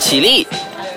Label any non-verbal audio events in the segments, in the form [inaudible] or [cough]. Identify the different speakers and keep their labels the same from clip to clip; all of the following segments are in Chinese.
Speaker 1: 起立，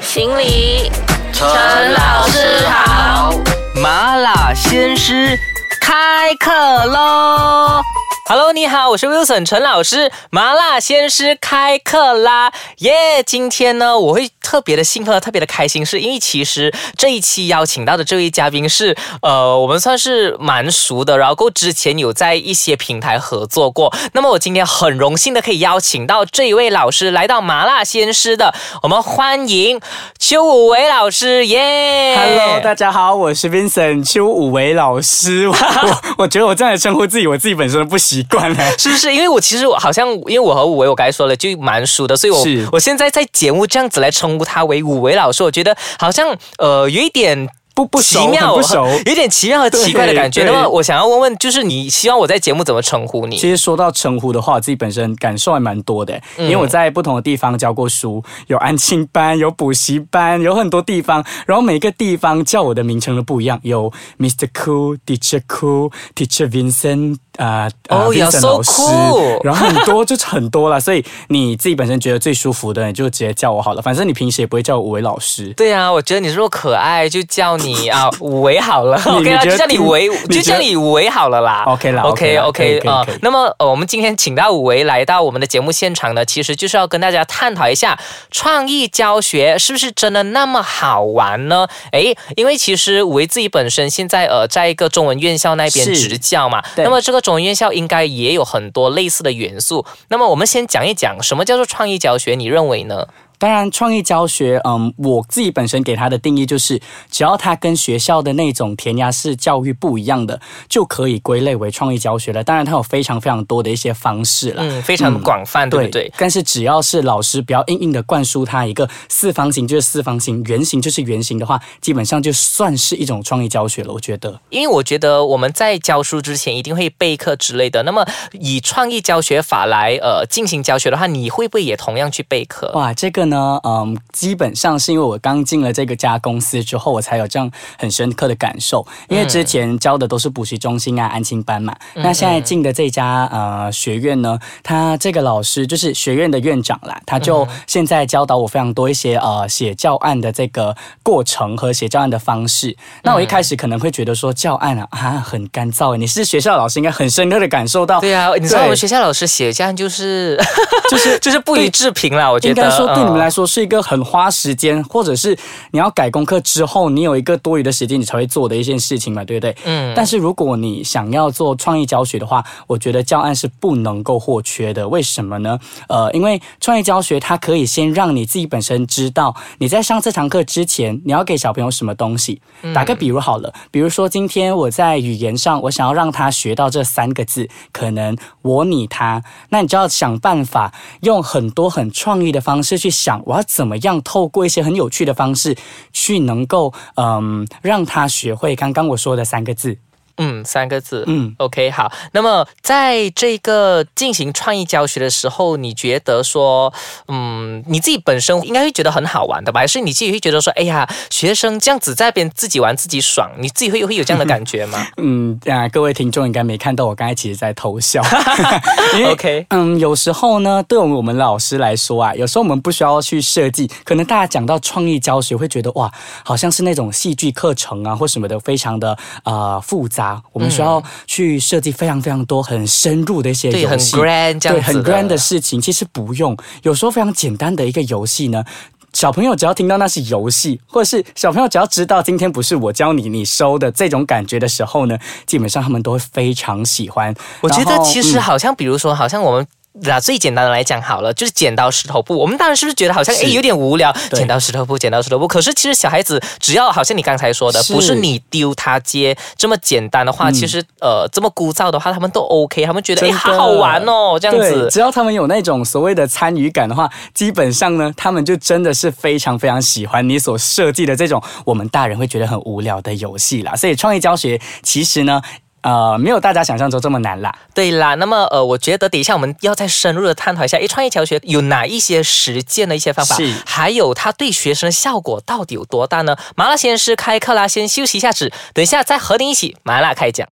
Speaker 2: 行礼，
Speaker 1: 陈
Speaker 2: 老师好。
Speaker 1: 麻辣鲜师开课喽！Hello，你好，我是 Wilson 陈老师，麻辣鲜师开课啦！耶，今天呢，我会特别的兴奋，特别的开心，是因为其实这一期邀请到的这位嘉宾是，呃，我们算是蛮熟的，然后之前有在一些平台合作过。那么我今天很荣幸的可以邀请到这一位老师来到麻辣鲜师的，我们欢迎邱武维老师，耶
Speaker 3: Hello，大家好，我是 Vincent 邱武维老师。我 [laughs] 我我觉得我这样称呼自己，我自己本身都不习惯了。[laughs]
Speaker 1: 是不是？因为我其实我好像，因为我和五维我刚才说了就蛮熟的，所以我
Speaker 3: 是
Speaker 1: 我现在在节目这样子来称呼他为五维老师，我觉得好像呃有一点。
Speaker 3: 不不熟，
Speaker 1: 奇妙，
Speaker 3: 不熟。
Speaker 1: 有点奇妙和奇怪的感觉。那么我想要问问，就是你希望我在节目怎么称呼你？
Speaker 3: 其实说到称呼的话，我自己本身感受还蛮多的，因为我在不同的地方教过书，有安亲班，有补习班，有很多地方，然后每个地方叫我的名称都不一样，有 Mr. Cool、Teacher Cool、Teacher Vincent 啊、呃，
Speaker 1: 哦 you're
Speaker 3: Vincent
Speaker 1: so
Speaker 3: 老师
Speaker 1: cool
Speaker 3: 然后很多就是很多了，所以你自己本身觉得最舒服的，你就直接叫我好了，反正你平时也不会叫我五维老师。
Speaker 1: 对啊，我觉得你如果可爱，就叫你啊五维好了。[laughs] OK 啦，
Speaker 3: 你觉得
Speaker 1: 就叫你维，
Speaker 3: 你
Speaker 1: 就叫你五维好了啦。
Speaker 3: OK 啦
Speaker 1: OK
Speaker 3: OK
Speaker 1: 啊。那么呃，我们今天请到五维来到我们的节目现场呢，其实就是要跟大家探讨一下创意教学是不是真的那么好玩呢？诶，因为其实五维自己本身现在呃在一个中文院校那边
Speaker 3: 是
Speaker 1: 执教嘛，那么这个中文院校应该也有很多类似的元素。那么我们先讲一讲什么叫做创意教学，你认为呢？
Speaker 3: 当然，创意教学，嗯，我自己本身给他的定义就是，只要他跟学校的那种填鸭式教育不一样的，就可以归类为创意教学了。当然，它有非常非常多的一些方式了。
Speaker 1: 嗯，非常广泛，对不对？
Speaker 3: 但是只要是老师不要硬硬的灌输他一个四方形就是四方形，圆形就是圆形的话，基本上就算是一种创意教学了。我觉得。
Speaker 1: 因为我觉得我们在教书之前一定会备课之类的。那么以创意教学法来呃进行教学的话，你会不会也同样去备课？
Speaker 3: 哇，这个呢，嗯，基本上是因为我刚进了这个家公司之后，我才有这样很深刻的感受。因为之前教的都是补习中心啊、安亲班嘛，那现在进的这家呃学院呢，他这个老师就是学院的院长啦，他就现在教导我非常多一些呃写教案的这个过程和写教案的方式。那我一开始可能会觉得说教案啊啊很干燥诶，你是学校老师应该很深刻的感受到，
Speaker 1: 对啊，你知道我们学校老师写教案就是就是 [laughs] 就是不予置评啦。我觉得
Speaker 3: 应该说对你们来
Speaker 1: 嗯
Speaker 3: 说是一个很花时间，或者是你要改功课之后，你有一个多余的时间，你才会做的一件事情嘛，对不对？
Speaker 1: 嗯
Speaker 3: 但是如果你想要做创意教学的话，我觉得教案是不能够或缺的。为什么呢？呃，因为创意教学它可以先让你自己本身知道你在上这堂课之前，你要给小朋友什么东西。
Speaker 1: 嗯
Speaker 3: 打个比如好了，比如说今天我在语言上，我想要让他学到这三个字，可能我你他，那你就要想办法用很多很创意的方式去想，我要怎么样透过一些很有趣的方式去能够嗯让他学会刚刚我说的三个字。
Speaker 1: 嗯三个字
Speaker 3: 嗯。
Speaker 1: OK 好。那么在这个进行创意教学的时候，你觉得说嗯你自己本身应该会觉得很好玩的吧？还是你自己会觉得说哎呀学生这样子在那边自己玩自己爽，你自己会会有这样的感觉吗？[laughs]
Speaker 3: 嗯啊，各位听众应该没看到我刚才其实在偷笑 [laughs] 因为
Speaker 1: OK
Speaker 3: 嗯，有时候呢，对我们老师来说啊，有时候我们不需要去设计，可能大家讲到创意教学会觉得哇，好像是那种戏剧课程啊或什么的，非常的啊、呃复杂，我们需要去设计非常非常多很深入的一些
Speaker 1: 对，很
Speaker 3: 游戏。
Speaker 1: grand 这样
Speaker 3: 对，很 grand 的事情，其实不用。有时候非常简单的一个游戏呢，小朋友只要听到那是游戏，或者是小朋友只要知道今天不是我教你你收的这种感觉的时候呢，基本上他们都会非常喜欢。
Speaker 1: 我觉得其实好像，比如说，好像我们。拿最简单的来讲好了，就是剪刀石头布。我们当然是不是觉得好像
Speaker 3: 是
Speaker 1: 诶有点无聊，剪刀石头布，剪刀石头布。可是其实小孩子只要好像你刚才说的，
Speaker 3: 是
Speaker 1: 不是你丢他接这么简单的话，其实呃这么枯燥的话，他们都 OK，他们觉得诶好好玩哦，这样，子。
Speaker 3: 只要他们有那种所谓的参与感的话，基本上呢，他们就真的是非常非常喜欢你所设计的这种我们大人会觉得很无聊的游戏啦。所以创意教学其实呢。呃，没有大家想象中这么难啦。
Speaker 1: 对啦，那么呃，我觉得等一下我们要再深入的探讨一下，诶，创业教学有哪一些实践的一些方法，还有它对学生的效果到底有多大呢？麻辣鲜师开课啦，先休息一下子，等一下再和你一起麻辣开讲。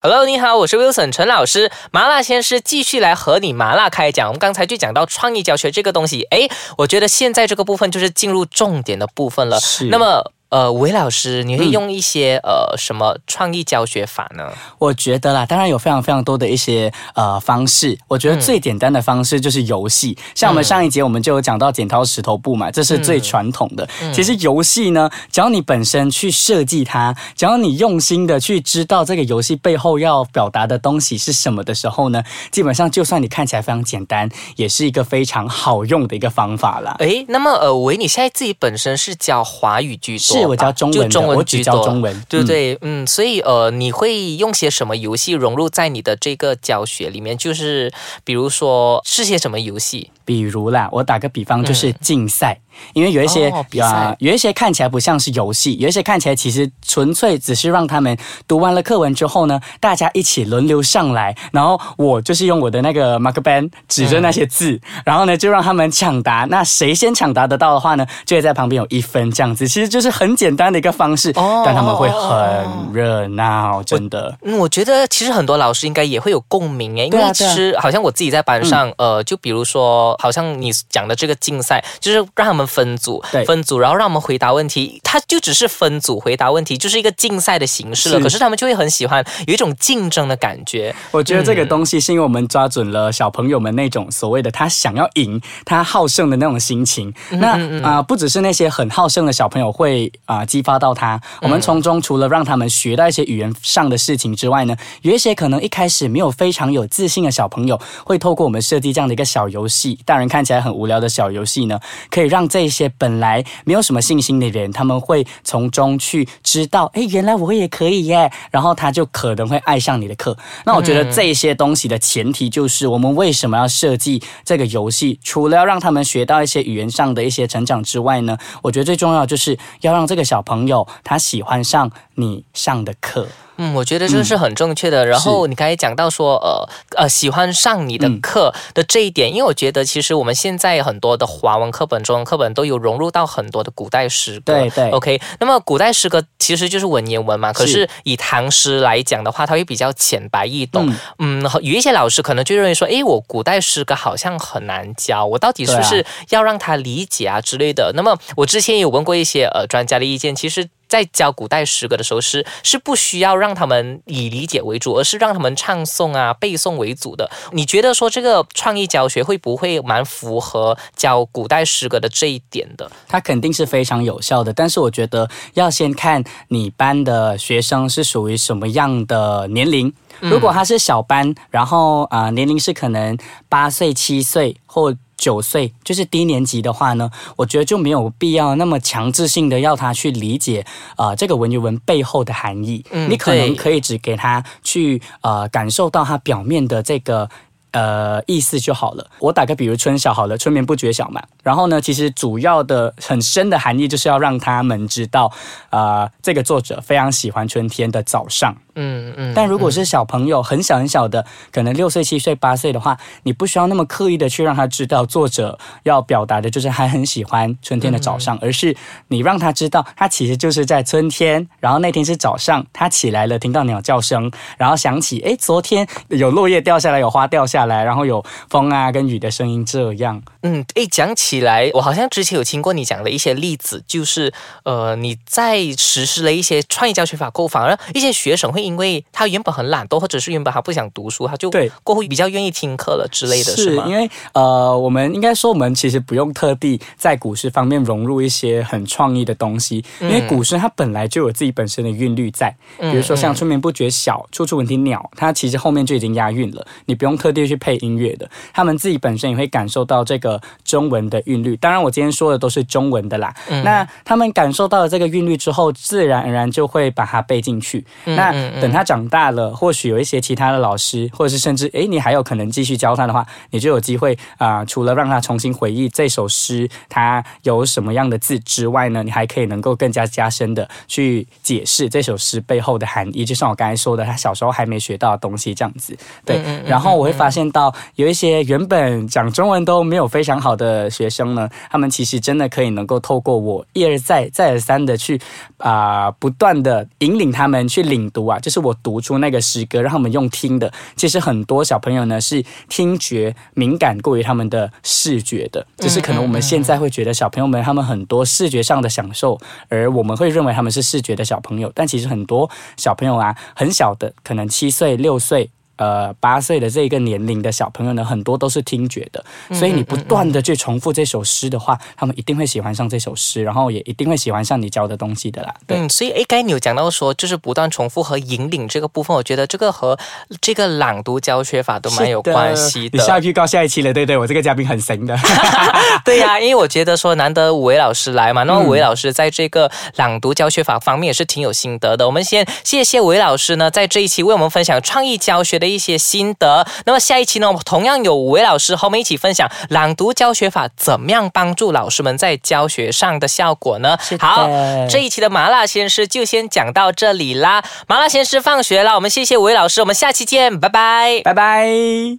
Speaker 1: Hello，你好，我是 Wilson 陈老师。麻辣鲜师继续来和你麻辣开讲。我们刚才就讲到创意教学这个东西，诶，我觉得现在这个部分就是进入重点的部分了。
Speaker 3: 是
Speaker 1: 那么。呃，韦老师，你会用一些、呃什么创意教学法呢？
Speaker 3: 我觉得啦，当然有非常非常多的一些呃方式。我觉得最简单的方式就是游戏，像我们上一节我们就有讲到剪刀石头布嘛，这是最传统的。其实游戏呢，只要你本身去设计它，只要你用心的去知道这个游戏背后要表达的东西是什么的时候呢，基本上就算你看起来非常简单，也是一个非常好用的一个方法啦。
Speaker 1: 诶，那么呃，韦，你现在自己本身是教华语居多吧，
Speaker 3: 是我教中文的
Speaker 1: 就中文
Speaker 3: 我只
Speaker 1: 居多
Speaker 3: 教中文
Speaker 1: 对不对？嗯，所以呃，你会用些什么游戏融入在你的这个教学里面？就是比如说是些什么游戏？
Speaker 3: 比如啦，我打个比方，就是竞赛，因为有一些
Speaker 1: 比
Speaker 3: 有一些看起来不像是游戏，有一些看起来其实纯粹只是让他们读完了课文之后呢，大家一起轮流上来，然后我就是用我的那个 mark pen 指着那些字，
Speaker 1: 嗯。
Speaker 3: 然后呢就让他们抢答，那谁先抢答得到的话呢，就会在旁边有一分这样子，其实就是很简单的一个方式，
Speaker 1: 哦
Speaker 3: 但他们会很热闹，真的。
Speaker 1: 嗯，我觉得其实很多老师应该也会有共鸣诶，因为其实好像我自己在班上，呃，就比如说，好像你讲的这个竞赛，就是让他们分组
Speaker 3: 对，
Speaker 1: 分组，然后让我们回答问题，他就只是分组回答问题，就是一个竞赛的形式了。
Speaker 3: 是
Speaker 1: 可是他们就会很喜欢，有一种竞争的感觉。
Speaker 3: 我觉得这个
Speaker 1: 嗯
Speaker 3: 东西是因为我们抓准了小朋友们那种所谓的他想要赢、他好胜的那种心情。
Speaker 1: 嗯
Speaker 3: 那啊、不只是那些很好胜的小朋友会啊、激发到他，我们从中除了让他们学到一些语言上的事情之外呢，有一些可能一开始没有非常有自信的小朋友，会透过我们设计这样的一个小游戏，大人看起来很无聊的小游戏呢，可以让这些本来没有什么信心的人，他们会从中去知道，哎，原来我也可以耶，然后他就可能会爱上你的课。那我觉得这些东西的前提就是，我们为什么要设计这个游戏？除了要让他们学到一些语言上的一些成长之外呢，我觉得最重要就是要让这个小朋友他喜欢上你上的课。
Speaker 1: 嗯，我觉得这是很正确的。然后你刚才讲到说，呃呃，喜欢上你的
Speaker 3: 嗯
Speaker 1: 课的这一点，因为我觉得其实我们现在很多的华文课本、中文课本都有融入到很多的古代诗歌。
Speaker 3: 对对
Speaker 1: OK，那么古代诗歌其实就是文言文嘛，可
Speaker 3: 是
Speaker 1: 是以唐诗来讲的话，它会比较浅白易懂。
Speaker 3: 嗯
Speaker 1: 嗯，有一些老师可能就认为说，诶，我古代诗歌好像很难教，我到底是不是要让他理解啊之类的？那么我之前有问过一些呃专家的意见，其实。在教古代诗歌的时候是是不需要让他们以理解为主，而是让他们唱诵啊、背诵为主的。你觉得说这个创意教学会不会蛮符合教古代诗歌的这一点的？
Speaker 3: 它肯定是非常有效的，但是我觉得要先看你班的学生是属于什么样的年龄。如果他是小班，然后啊、呃年龄是可能八岁、七岁或九岁，就是低年级的话呢，我觉得就没有必要那么强制性的要他去理解啊、呃这个文言文背后的含义。
Speaker 1: 嗯
Speaker 3: 你可能可以只给他去呃感受到它表面的这个。呃，意思就好了。我打个比如，春晓好了，春眠不觉晓嘛。然后呢，其实主要的很深的含义就是要让他们知道，呃，这个作者非常喜欢春天的早上。
Speaker 1: 嗯嗯。
Speaker 3: 但如果是小朋友很小很小的，可能六岁、七岁、八岁的话，你不需要那么刻意的去让他知道作者要表达的就是还很喜欢春天的早上，而是你让他知道，他其实就是在春天，然后那天是早上，他起来了，听到鸟叫声，然后想起，哎，昨天有落叶掉下来，有花掉下来，然后有风啊跟雨的声音，这样。
Speaker 1: 嗯，哎，讲起来，我好像之前有听过你讲的一些例子，就是呃，你在实施了一些创意教学法过后，反而一些学生会因为他原本很懒惰，或者是原本他不想读书，他就
Speaker 3: 对
Speaker 1: 过后比较愿意听课了之类的，是吗？
Speaker 3: 因为呃，我们应该说，我们其实不用特地在古诗方面融入一些很创意的东西，因为古诗它本来就有自己本身的韵律在。比如说像“春眠不觉晓，处处闻啼鸟”，它其实后面就已经押韵了，你不用特地去配音乐的，他们自己本身也会感受到这个中文的韵律。当然，我今天说的都是中文的啦。那他们感受到了这个韵律之后，自然而然就会把它背进去。那等他长大了，或许有一些其他的老师，或者是甚至诶，你还有可能继续教他的话，你就有机会啊、除了让他重新回忆这首诗它有什么样的字之外呢，你还可以能够更加加深的去解释这首诗背后的含义。就像我刚才说的，他小时候还没学到的东西这样子。对，然后我会发现到有一些原本讲中文都没有非常好的学生呢，他们其实真的可以能够透过我一而再、再而三的去啊、不断的引领他们去领读啊，就是我读出那个诗歌，让他们用听的。其实很多小朋友呢是听觉敏感过于他们的视觉的，就是可能我们现在会觉得小朋友们他们很多视觉上的享受，而我们会认为他们是视觉的小朋友，但其实很多小朋友啊，很小的，可能七岁六岁。呃，八岁的这个年龄的小朋友呢，很多都是听觉的，所以你不断的去重复这首诗的话，他们一定会喜欢上这首诗，然后也一定会喜欢上你教的东西的啦。
Speaker 1: 嗯，所以诶，该你有讲到说，就是不断重复和引领这个部分，我觉得这个和这个朗读教学法都蛮有关系的。
Speaker 3: 你下预告下一期了，对对，我这个嘉宾很神的。[laughs]
Speaker 1: 对呀，[laughs] 因为我觉得说难得五位老师来嘛，那么五位老师在这个朗读教学法方面也是挺有心得的。我们先谢谢韦老师呢，在这一期为我们分享创意教学的。一些心得。那么下一期呢，同样有五位老师和我们一起分享朗读教学法怎么样帮助老师们在教学上的效果呢？好，这一期的麻辣鲜师就先讲到这里啦。麻辣鲜师放学了，我们谢谢五位老师，我们下期见，拜拜，
Speaker 3: 拜拜。